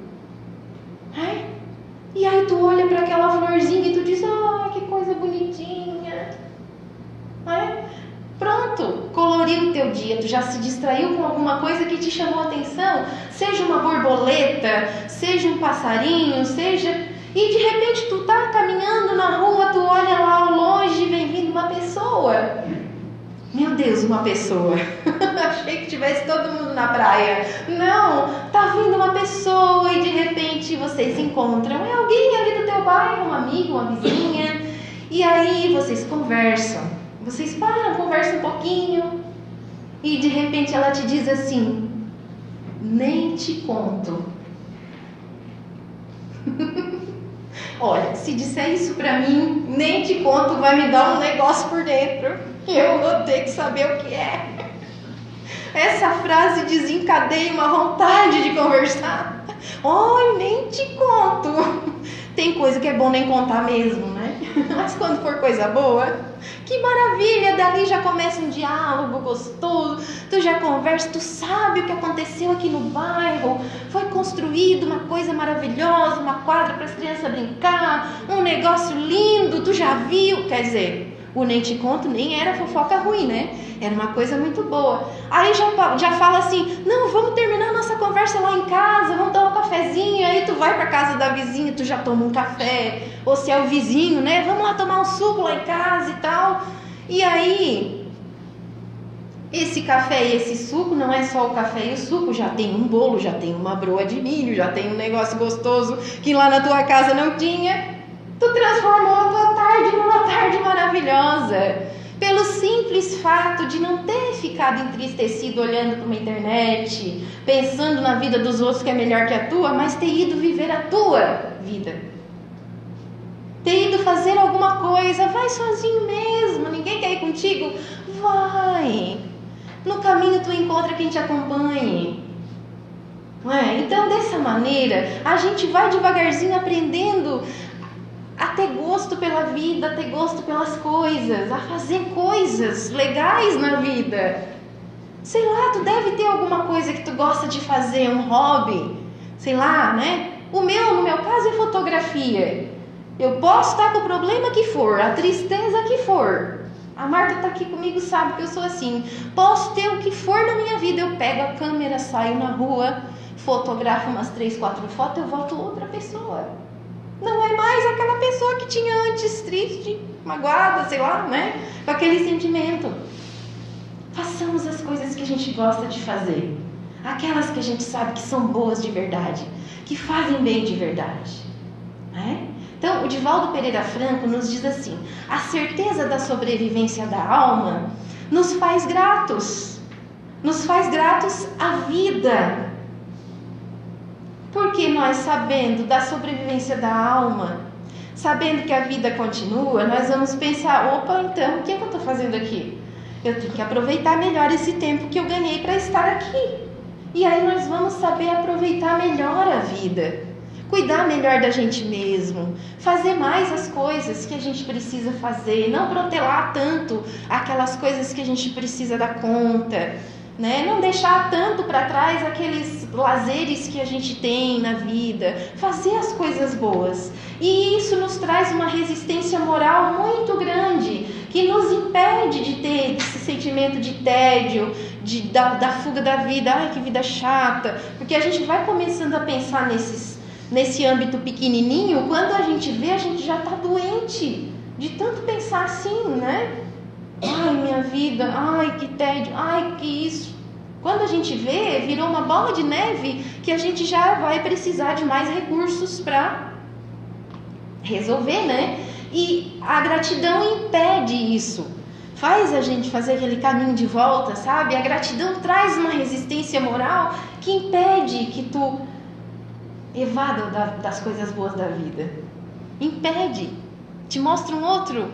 É? E aí tu olha para aquela florzinha e tu diz, ah, que coisa bonitinha. É? Pronto, coloriu o teu dia, tu já se distraiu com alguma coisa que te chamou a atenção, seja uma borboleta, seja um passarinho, seja. E de repente tu tá caminhando na rua, tu olha lá ao longe, vem vindo uma pessoa. Meu Deus, uma pessoa. *laughs* Achei que tivesse todo mundo na praia. Não, tá vindo uma pessoa e de repente vocês se encontram. É alguém ali do teu bairro, um amigo, uma vizinha. E aí vocês conversam. Vocês param, conversam um pouquinho. E de repente ela te diz assim: Nem te conto. *laughs* Olha, se disser isso pra mim, nem te conto, vai me dar um negócio por dentro eu vou ter que saber o que é. Essa frase desencadeia uma vontade de conversar. Oi, nem te conto. Tem coisa que é bom nem contar mesmo, né? Mas quando for coisa boa, que maravilha! Dali já começa um diálogo gostoso, tu já conversa, tu sabe o que aconteceu aqui no bairro. Foi construído uma coisa maravilhosa, uma quadra para as crianças brincar, um negócio lindo, tu já viu? Quer dizer, o nem te conto nem era fofoca ruim, né? Era uma coisa muito boa. Aí já, já fala assim: não, vamos terminar nossa conversa lá em casa, vamos tomar um cafezinho. Aí tu vai para casa da vizinha, tu já toma um café. Ou se é o vizinho, né? Vamos lá tomar um suco lá em casa e tal. E aí, esse café e esse suco não é só o café e o suco, já tem um bolo, já tem uma broa de milho, já tem um negócio gostoso que lá na tua casa não tinha. Tu transformou a tua tarde numa tarde maravilhosa. Pelo simples fato de não ter ficado entristecido olhando para uma internet, pensando na vida dos outros que é melhor que a tua, mas ter ido viver a tua vida. Ter ido fazer alguma coisa, vai sozinho mesmo, ninguém quer ir contigo? Vai. No caminho tu encontra quem te acompanhe. É? Então, dessa maneira, a gente vai devagarzinho aprendendo a ter gosto pela vida, a ter gosto pelas coisas, a fazer coisas legais na vida. Sei lá, tu deve ter alguma coisa que tu gosta de fazer, um hobby, sei lá, né? O meu, no meu caso, é fotografia. Eu posso estar com o problema que for, a tristeza que for. A Marta está aqui comigo, sabe que eu sou assim. Posso ter o que for na minha vida, eu pego a câmera, saio na rua, fotografo umas três, quatro fotos, eu volto outra pessoa. Não é mais aquela pessoa que tinha antes triste, magoada, sei lá, né? Com aquele sentimento. Façamos as coisas que a gente gosta de fazer. aquelas que a gente sabe que são boas de verdade, que fazem bem de verdade. Né? Então, o Divaldo Pereira Franco nos diz assim: a certeza da sobrevivência da alma nos faz gratos, nos faz gratos à vida. Porque nós, sabendo da sobrevivência da alma, sabendo que a vida continua, nós vamos pensar: opa, então o que, é que eu estou fazendo aqui? Eu tenho que aproveitar melhor esse tempo que eu ganhei para estar aqui. E aí nós vamos saber aproveitar melhor a vida, cuidar melhor da gente mesmo, fazer mais as coisas que a gente precisa fazer, não protelar tanto aquelas coisas que a gente precisa dar conta, né? Não deixar tanto para trás aqueles lazeres que a gente tem na vida, fazer as coisas boas. E isso nos traz uma resistência moral muito grande, que nos impede de ter esse sentimento de tédio, de, da, da fuga da vida, ai que vida chata, porque a gente vai começando a pensar nesses, nesse âmbito pequenininho, quando a gente vê, a gente já está doente de tanto pensar assim, né? Ai, minha vida, ai, que tédio, ai, que isso. Quando a gente vê, virou uma bola de neve que a gente já vai precisar de mais recursos para resolver, né? E a gratidão impede isso. Faz a gente fazer aquele caminho de volta, sabe? A gratidão traz uma resistência moral que impede que tu evada das coisas boas da vida. Impede. Te mostra um outro,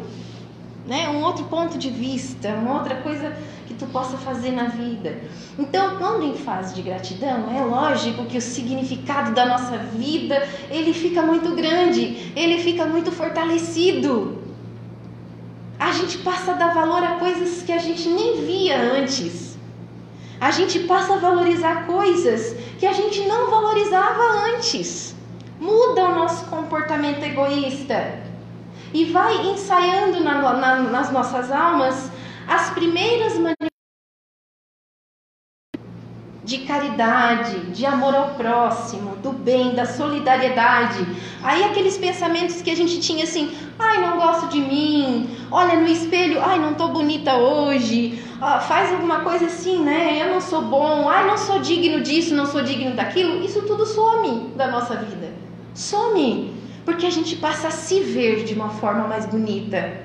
né? Um outro ponto de vista, uma outra coisa que tu possa fazer na vida. Então, quando em fase de gratidão, é lógico que o significado da nossa vida, ele fica muito grande, ele fica muito fortalecido. A gente passa a dar valor a coisas que a gente nem via antes. A gente passa a valorizar coisas que a gente não valorizava antes. Muda o nosso comportamento egoísta e vai ensaiando na, na, nas nossas almas as primeiras manifestações de caridade, de amor ao próximo, do bem, da solidariedade. Aí aqueles pensamentos que a gente tinha assim, ai, não gosto de mim, olha no espelho, ai, não tô bonita hoje, ah, faz alguma coisa assim, né? Eu não sou bom, ai, não sou digno disso, não sou digno daquilo. Isso tudo some da nossa vida. Some, porque a gente passa a se ver de uma forma mais bonita.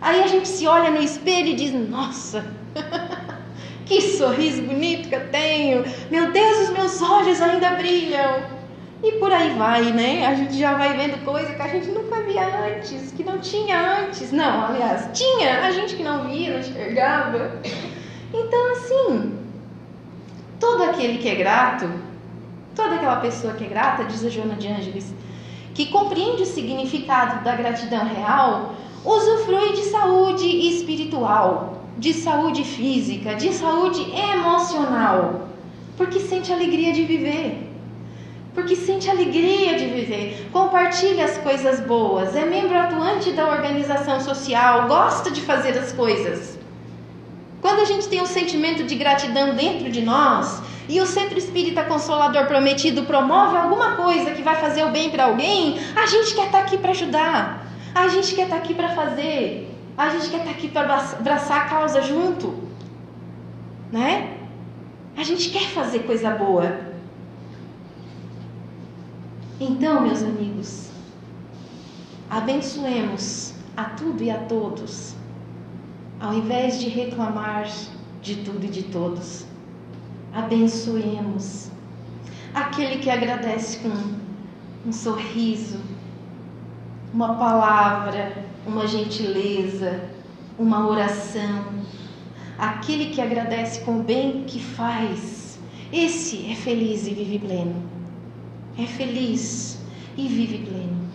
Aí a gente se olha no espelho e diz: Nossa, *laughs* que sorriso bonito que eu tenho! Meu Deus, os meus olhos ainda brilham! E por aí vai, né? A gente já vai vendo coisa que a gente nunca via antes, que não tinha antes. Não, aliás, tinha, a gente que não via, não enxergava. Então, assim, todo aquele que é grato, toda aquela pessoa que é grata, diz a Joana de Ângeles, que compreende o significado da gratidão real, usufrui de saúde espiritual, de saúde física, de saúde emocional, porque sente alegria de viver. Porque sente alegria de viver, compartilha as coisas boas, é membro atuante da organização social, gosta de fazer as coisas. Quando a gente tem um sentimento de gratidão dentro de nós e o Centro Espírita Consolador Prometido promove alguma coisa que vai fazer o bem para alguém, a gente quer estar tá aqui para ajudar. A gente quer estar tá aqui para fazer. A gente quer estar tá aqui para abraçar a causa junto. Né? A gente quer fazer coisa boa. Então, meus amigos, abençoemos a tudo e a todos, ao invés de reclamar de tudo e de todos. Abençoemos aquele que agradece com um sorriso, uma palavra, uma gentileza, uma oração. Aquele que agradece com o bem que faz, esse é feliz e vive pleno. É feliz e vive pleno.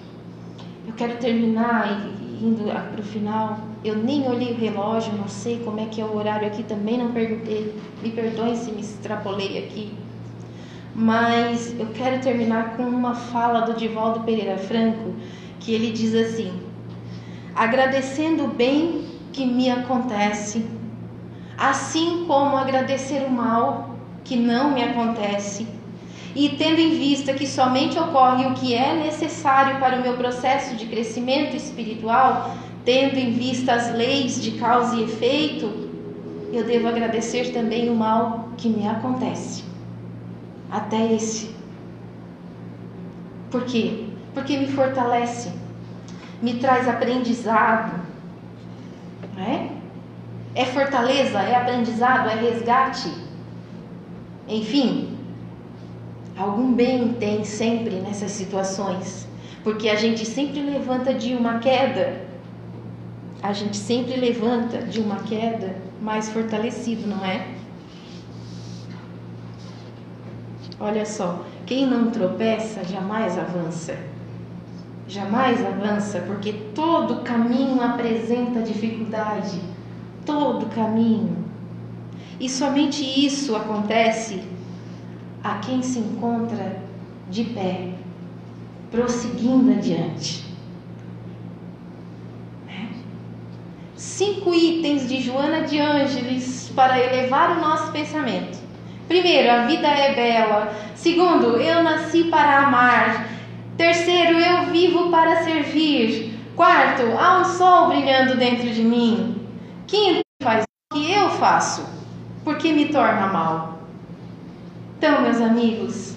Eu quero terminar indo para o final. Eu nem olhei o relógio, não sei como é que é o horário aqui, também não perguntei. Me perdoem se me extrapolei aqui. Mas eu quero terminar com uma fala do Divaldo Pereira Franco, que ele diz assim: agradecendo o bem que me acontece, assim como agradecer o mal que não me acontece, e tendo em vista que somente ocorre o que é necessário para o meu processo de crescimento espiritual, tendo em vista as leis de causa e efeito, eu devo agradecer também o mal que me acontece. até esse. Por quê? Porque me fortalece, me traz aprendizado. É? é fortaleza, é aprendizado, é resgate. Enfim, algum bem tem sempre nessas situações, porque a gente sempre levanta de uma queda, a gente sempre levanta de uma queda mais fortalecido, não é? Olha só, quem não tropeça jamais avança. Jamais avança, porque todo caminho apresenta dificuldade. Todo caminho. E somente isso acontece a quem se encontra de pé, prosseguindo adiante. Cinco itens de Joana de Ângeles para elevar o nosso pensamento. Primeiro, a vida é bela. Segundo, eu nasci para amar. Terceiro, eu vivo para servir. Quarto, há um sol brilhando dentro de mim. Quinto, faz o que eu faço, porque me torna mal. Então, meus amigos,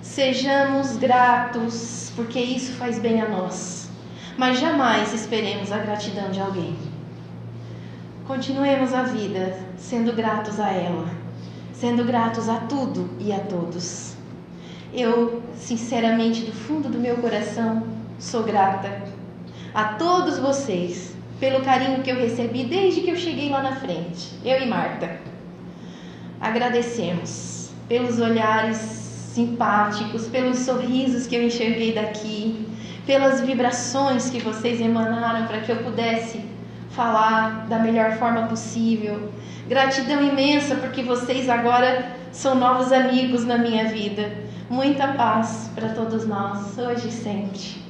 sejamos gratos, porque isso faz bem a nós. Mas jamais esperemos a gratidão de alguém. Continuemos a vida sendo gratos a ela sendo gratos a tudo e a todos. Eu, sinceramente, do fundo do meu coração, sou grata a todos vocês pelo carinho que eu recebi desde que eu cheguei lá na frente, eu e Marta. Agradecemos pelos olhares simpáticos, pelos sorrisos que eu enxerguei daqui, pelas vibrações que vocês emanaram para que eu pudesse falar da melhor forma possível. Gratidão imensa porque vocês agora são novos amigos na minha vida. Muita paz para todos nós, hoje e sempre.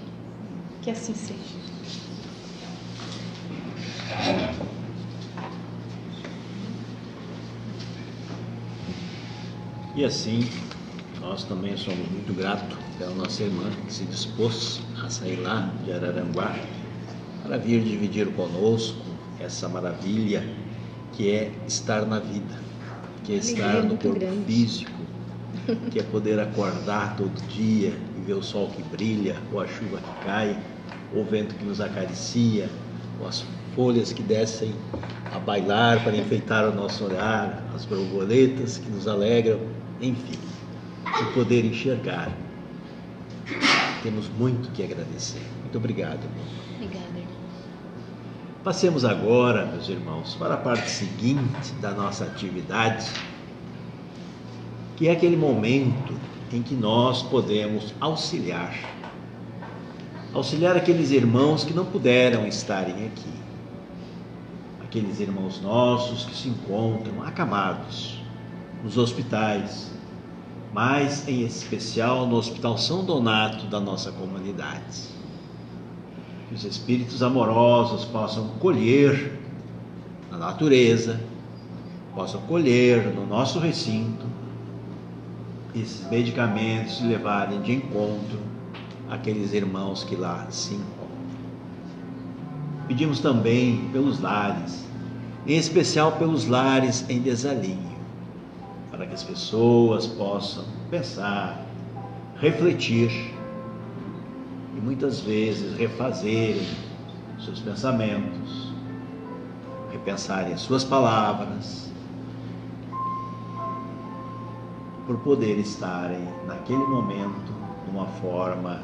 Que assim seja. E assim, nós também somos muito gratos pela nossa irmã que se dispôs a sair lá de Araranguá para vir dividir conosco essa maravilha que é estar na vida, que é estar no corpo grande. físico, *laughs* que é poder acordar todo dia e ver o sol que brilha, ou a chuva que cai, ou o vento que nos acaricia, ou as folhas que descem a bailar para enfeitar o nosso olhar, as borboletas que nos alegram, enfim, o poder enxergar. Temos muito que agradecer. Muito obrigado. Obrigada. Passemos agora, meus irmãos, para a parte seguinte da nossa atividade, que é aquele momento em que nós podemos auxiliar. Auxiliar aqueles irmãos que não puderam estarem aqui. Aqueles irmãos nossos que se encontram acamados nos hospitais, mas em especial no Hospital São Donato da nossa comunidade que os espíritos amorosos possam colher na natureza, possam colher no nosso recinto esses medicamentos e levarem de encontro aqueles irmãos que lá se encontram. Pedimos também pelos lares, em especial pelos lares em desalinho, para que as pessoas possam pensar, refletir muitas vezes refazerem seus pensamentos, repensarem suas palavras, por poder estarem naquele momento numa forma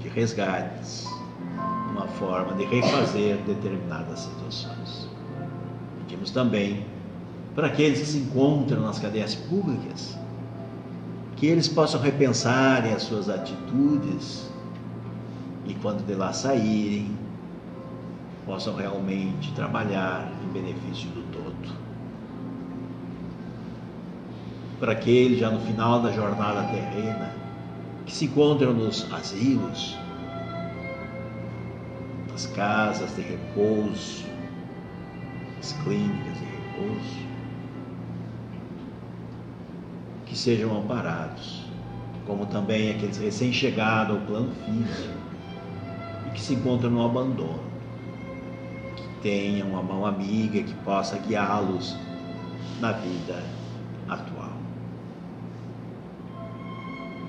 de resgates, uma forma de refazer determinadas situações. Pedimos também para aqueles que se encontram nas cadeias públicas, que eles possam repensar as suas atitudes e quando de lá saírem, possam realmente trabalhar em benefício do todo. Para aqueles já no final da jornada terrena, que se encontram nos asilos, nas casas de repouso, nas clínicas de repouso, que sejam amparados, como também aqueles recém-chegados ao plano físico, que se encontram no abandono, que tenham uma mão amiga que possa guiá-los na vida atual.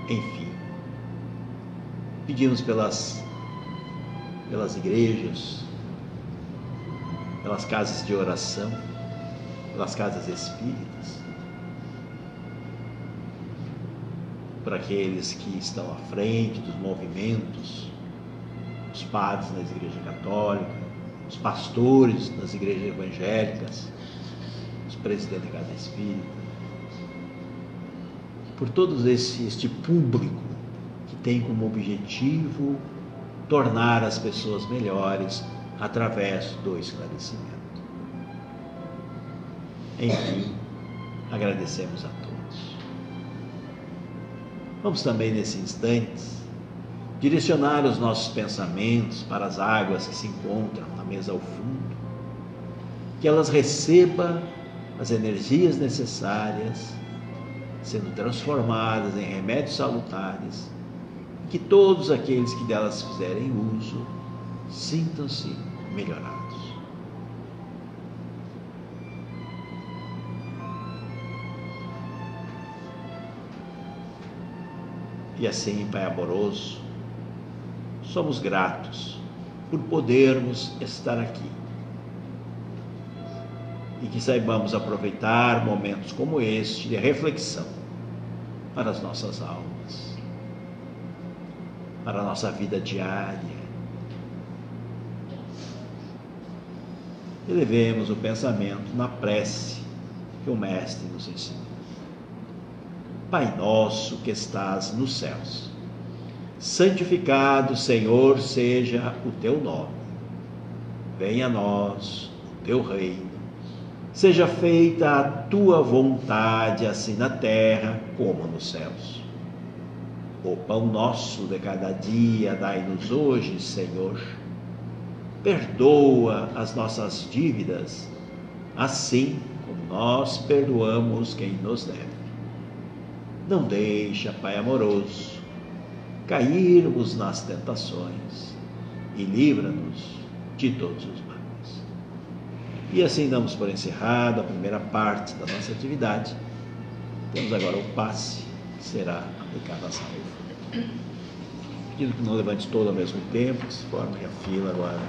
Enfim, pedimos pelas, pelas igrejas, pelas casas de oração, pelas casas espíritas, por aqueles que estão à frente dos movimentos, os padres das igrejas católicas, os pastores das igrejas evangélicas, os presidentes da casa espírita, por todo esse, este público que tem como objetivo tornar as pessoas melhores através do esclarecimento. Enfim, agradecemos a todos. Vamos também, nesse instante, direcionar os nossos pensamentos para as águas que se encontram na mesa ao fundo, que elas recebam as energias necessárias, sendo transformadas em remédios salutares, e que todos aqueles que delas fizerem uso sintam-se melhorados. E assim, Pai amoroso, somos gratos por podermos estar aqui. E que saibamos aproveitar momentos como este de reflexão para as nossas almas, para a nossa vida diária. Elevemos o pensamento na prece que o Mestre nos ensina. Pai nosso que estás nos céus santificado, Senhor, seja o teu nome. Venha a nós o teu reino. Seja feita a tua vontade, assim na terra como nos céus. O pão nosso de cada dia dai-nos hoje, Senhor. Perdoa as nossas dívidas, assim como nós perdoamos quem nos deve. Não deixa, Pai amoroso, cairmos nas tentações e livra-nos de todos os males. E assim damos por encerrada a primeira parte da nossa atividade. Temos agora o passe que será aplicado à salva. Pedindo que não levante todo ao mesmo tempo, que se forme a fila agora